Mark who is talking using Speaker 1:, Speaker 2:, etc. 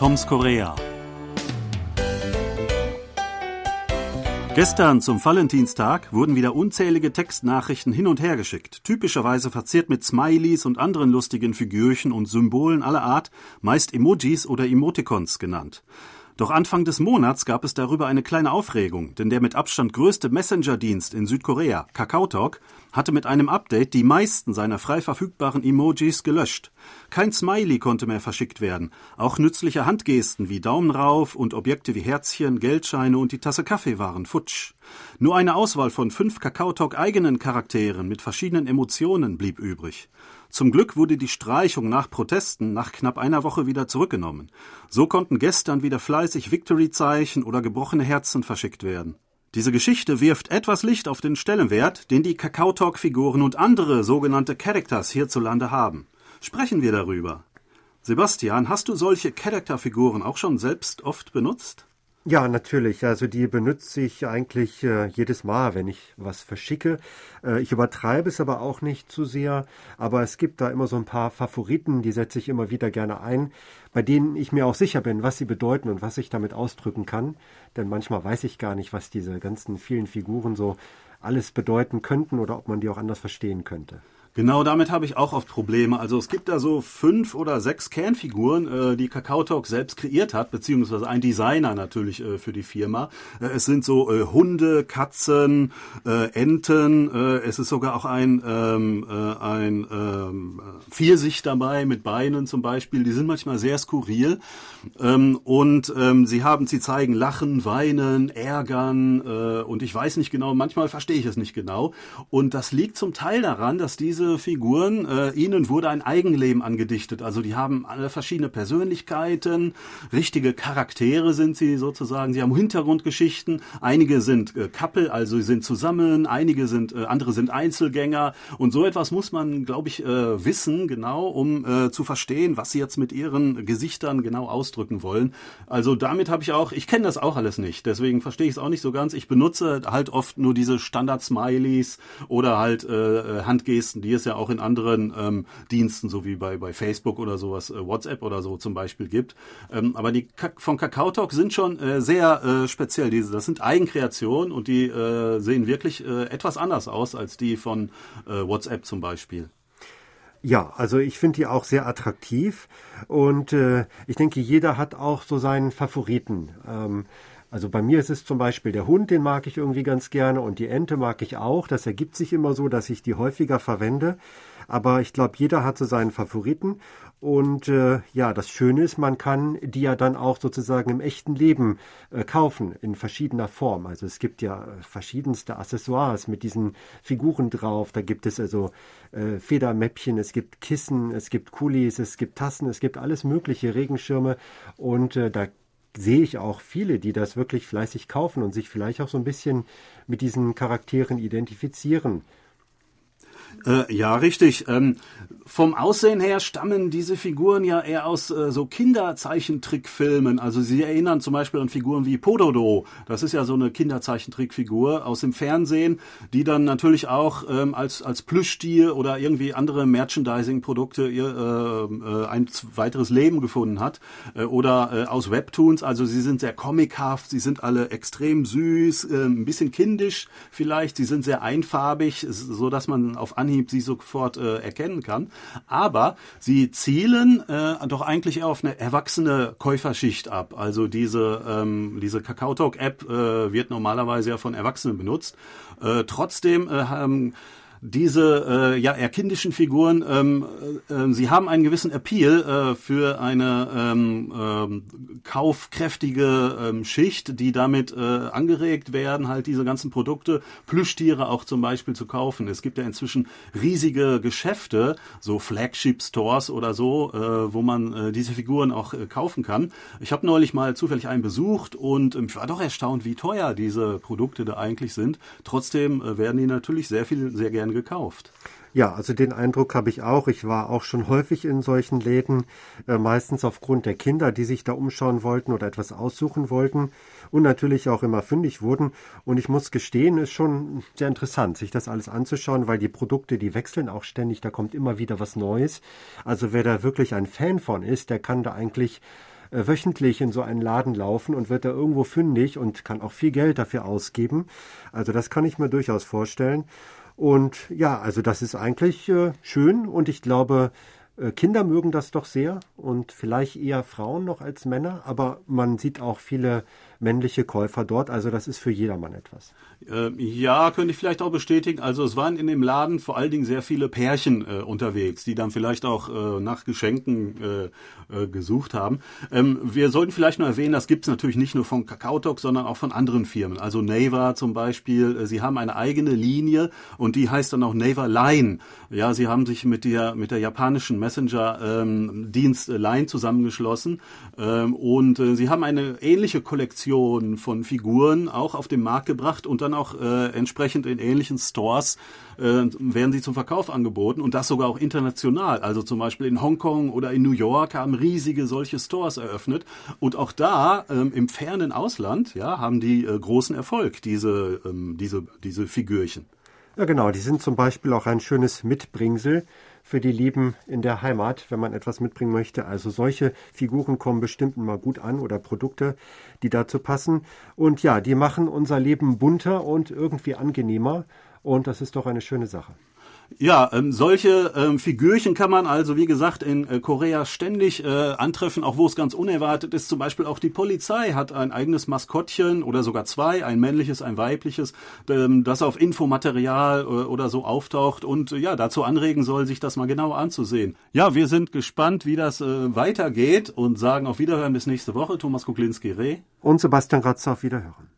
Speaker 1: Toms Korea. Gestern zum Valentinstag wurden wieder unzählige Textnachrichten hin und her geschickt, typischerweise verziert mit Smileys und anderen lustigen Figürchen und Symbolen aller Art, meist Emojis oder Emoticons genannt. Doch Anfang des Monats gab es darüber eine kleine Aufregung, denn der mit Abstand größte Messenger-Dienst in Südkorea, KakaoTalk, hatte mit einem Update die meisten seiner frei verfügbaren Emojis gelöscht. Kein Smiley konnte mehr verschickt werden. Auch nützliche Handgesten wie Daumen rauf und Objekte wie Herzchen, Geldscheine und die Tasse Kaffee waren futsch. Nur eine Auswahl von fünf KakaoTalk eigenen Charakteren mit verschiedenen Emotionen blieb übrig. Zum Glück wurde die Streichung nach Protesten nach knapp einer Woche wieder zurückgenommen. So konnten gestern wieder fleißig Victory-Zeichen oder gebrochene Herzen verschickt werden. Diese Geschichte wirft etwas Licht auf den Stellenwert, den die Kakao-Talk-Figuren und andere sogenannte Characters hierzulande haben. Sprechen wir darüber. Sebastian, hast du solche Charakterfiguren auch schon selbst oft benutzt?
Speaker 2: Ja, natürlich. Also die benutze ich eigentlich äh, jedes Mal, wenn ich was verschicke. Äh, ich übertreibe es aber auch nicht zu sehr. Aber es gibt da immer so ein paar Favoriten, die setze ich immer wieder gerne ein, bei denen ich mir auch sicher bin, was sie bedeuten und was ich damit ausdrücken kann. Denn manchmal weiß ich gar nicht, was diese ganzen vielen Figuren so alles bedeuten könnten oder ob man die auch anders verstehen könnte.
Speaker 1: Genau, damit habe ich auch oft Probleme. Also es gibt da so fünf oder sechs Kernfiguren, äh, die Kakao Talk selbst kreiert hat, beziehungsweise ein Designer natürlich äh, für die Firma. Äh, es sind so äh, Hunde, Katzen, äh, Enten. Äh, es ist sogar auch ein ähm, äh, ein ähm, Pfirsich dabei mit Beinen zum Beispiel. Die sind manchmal sehr skurril ähm, und ähm, sie haben, sie zeigen Lachen, Weinen, Ärgern äh, und ich weiß nicht genau. Manchmal verstehe ich es nicht genau und das liegt zum Teil daran, dass diese diese Figuren, äh, ihnen wurde ein Eigenleben angedichtet. Also die haben alle verschiedene Persönlichkeiten, richtige Charaktere sind sie sozusagen. Sie haben Hintergrundgeschichten. Einige sind äh, also sie sind zusammen. Einige sind, äh, andere sind Einzelgänger. Und so etwas muss man, glaube ich, äh, wissen, genau, um äh, zu verstehen, was sie jetzt mit ihren Gesichtern genau ausdrücken wollen. Also damit habe ich auch, ich kenne das auch alles nicht. Deswegen verstehe ich es auch nicht so ganz. Ich benutze halt oft nur diese Standard-Smileys oder halt äh, Handgesten, die die es ja auch in anderen ähm, Diensten, so wie bei, bei Facebook oder sowas, äh, WhatsApp oder so zum Beispiel gibt. Ähm, aber die Ka von Kakao Talk sind schon äh, sehr äh, speziell. Diese, das sind Eigenkreationen und die äh, sehen wirklich äh, etwas anders aus als die von äh, WhatsApp zum Beispiel.
Speaker 2: Ja, also ich finde die auch sehr attraktiv und äh, ich denke, jeder hat auch so seinen Favoriten. Ähm, also bei mir ist es zum Beispiel der Hund, den mag ich irgendwie ganz gerne und die Ente mag ich auch. Das ergibt sich immer so, dass ich die häufiger verwende. Aber ich glaube, jeder hat so seinen Favoriten. Und äh, ja, das Schöne ist, man kann die ja dann auch sozusagen im echten Leben äh, kaufen, in verschiedener Form. Also es gibt ja äh, verschiedenste Accessoires mit diesen Figuren drauf. Da gibt es also äh, Federmäppchen, es gibt Kissen, es gibt Kulis, es gibt Tassen, es gibt alles mögliche, Regenschirme. Und äh, da sehe ich auch viele, die das wirklich fleißig kaufen und sich vielleicht auch so ein bisschen mit diesen Charakteren identifizieren.
Speaker 1: Äh, ja, richtig. Ähm, vom Aussehen her stammen diese Figuren ja eher aus äh, so Kinderzeichentrickfilmen. Also sie erinnern zum Beispiel an Figuren wie Pododo. Das ist ja so eine Kinderzeichentrickfigur aus dem Fernsehen, die dann natürlich auch ähm, als, als Plüschtier oder irgendwie andere Merchandising-Produkte äh, äh, ein weiteres Leben gefunden hat. Äh, oder äh, aus Webtoons. Also sie sind sehr comichaft, sie sind alle extrem süß, äh, ein bisschen kindisch vielleicht. Sie sind sehr einfarbig, so dass man auf Anhieb sie sofort äh, erkennen kann. Aber sie zielen äh, doch eigentlich eher auf eine erwachsene Käuferschicht ab. Also diese, ähm, diese Kakao Talk App äh, wird normalerweise ja von Erwachsenen benutzt. Äh, trotzdem äh, haben diese äh, ja eher kindischen Figuren, ähm, äh, äh, sie haben einen gewissen Appeal äh, für eine ähm, ähm, kaufkräftige ähm, Schicht, die damit äh, angeregt werden, halt diese ganzen Produkte, Plüschtiere auch zum Beispiel zu kaufen. Es gibt ja inzwischen riesige Geschäfte, so Flagship Stores oder so, äh, wo man äh, diese Figuren auch äh, kaufen kann. Ich habe neulich mal zufällig einen besucht und äh, ich war doch erstaunt, wie teuer diese Produkte da eigentlich sind. Trotzdem äh, werden die natürlich sehr viel, sehr gerne gern gekauft.
Speaker 2: Ja, also den Eindruck habe ich auch. Ich war auch schon häufig in solchen Läden, äh, meistens aufgrund der Kinder, die sich da umschauen wollten oder etwas aussuchen wollten und natürlich auch immer fündig wurden. Und ich muss gestehen, ist schon sehr interessant, sich das alles anzuschauen, weil die Produkte, die wechseln auch ständig, da kommt immer wieder was Neues. Also wer da wirklich ein Fan von ist, der kann da eigentlich äh, wöchentlich in so einen Laden laufen und wird da irgendwo fündig und kann auch viel Geld dafür ausgeben. Also das kann ich mir durchaus vorstellen. Und ja, also das ist eigentlich äh, schön und ich glaube, äh, Kinder mögen das doch sehr und vielleicht eher Frauen noch als Männer, aber man sieht auch viele männliche Käufer dort. Also das ist für jedermann etwas.
Speaker 1: Äh, ja, könnte ich vielleicht auch bestätigen. Also es waren in dem Laden vor allen Dingen sehr viele Pärchen äh, unterwegs, die dann vielleicht auch äh, nach Geschenken äh, äh, gesucht haben. Ähm, wir sollten vielleicht noch erwähnen, das gibt es natürlich nicht nur von Kakaotalk, sondern auch von anderen Firmen. Also Naver zum Beispiel, äh, sie haben eine eigene Linie und die heißt dann auch Naver Line. Ja, sie haben sich mit der, mit der japanischen Messenger-Dienst ähm, Line zusammengeschlossen ähm, und sie haben eine ähnliche Kollektion Kollektion von Figuren auch auf den Markt gebracht und dann auch äh, entsprechend in ähnlichen Stores äh, werden sie zum Verkauf angeboten und das sogar auch international. Also zum Beispiel in Hongkong oder in New York haben riesige solche Stores eröffnet und auch da ähm, im fernen Ausland ja, haben die äh, großen Erfolg, diese, ähm, diese, diese Figürchen.
Speaker 2: Ja genau, die sind zum Beispiel auch ein schönes Mitbringsel für die Lieben in der Heimat, wenn man etwas mitbringen möchte. Also solche Figuren kommen bestimmt mal gut an oder Produkte, die dazu passen. Und ja, die machen unser Leben bunter und irgendwie angenehmer. Und das ist doch eine schöne Sache.
Speaker 1: Ja, ähm, solche ähm, Figürchen kann man also, wie gesagt, in äh, Korea ständig äh, antreffen, auch wo es ganz unerwartet ist. Zum Beispiel auch die Polizei hat ein eigenes Maskottchen oder sogar zwei, ein männliches, ein weibliches, ähm, das auf Infomaterial äh, oder so auftaucht und äh, ja, dazu anregen soll, sich das mal genauer anzusehen. Ja, wir sind gespannt, wie das äh, weitergeht und sagen auf Wiederhören bis nächste Woche. Thomas Kuklinski-Reh.
Speaker 2: Und Sebastian Ratzer auf Wiederhören.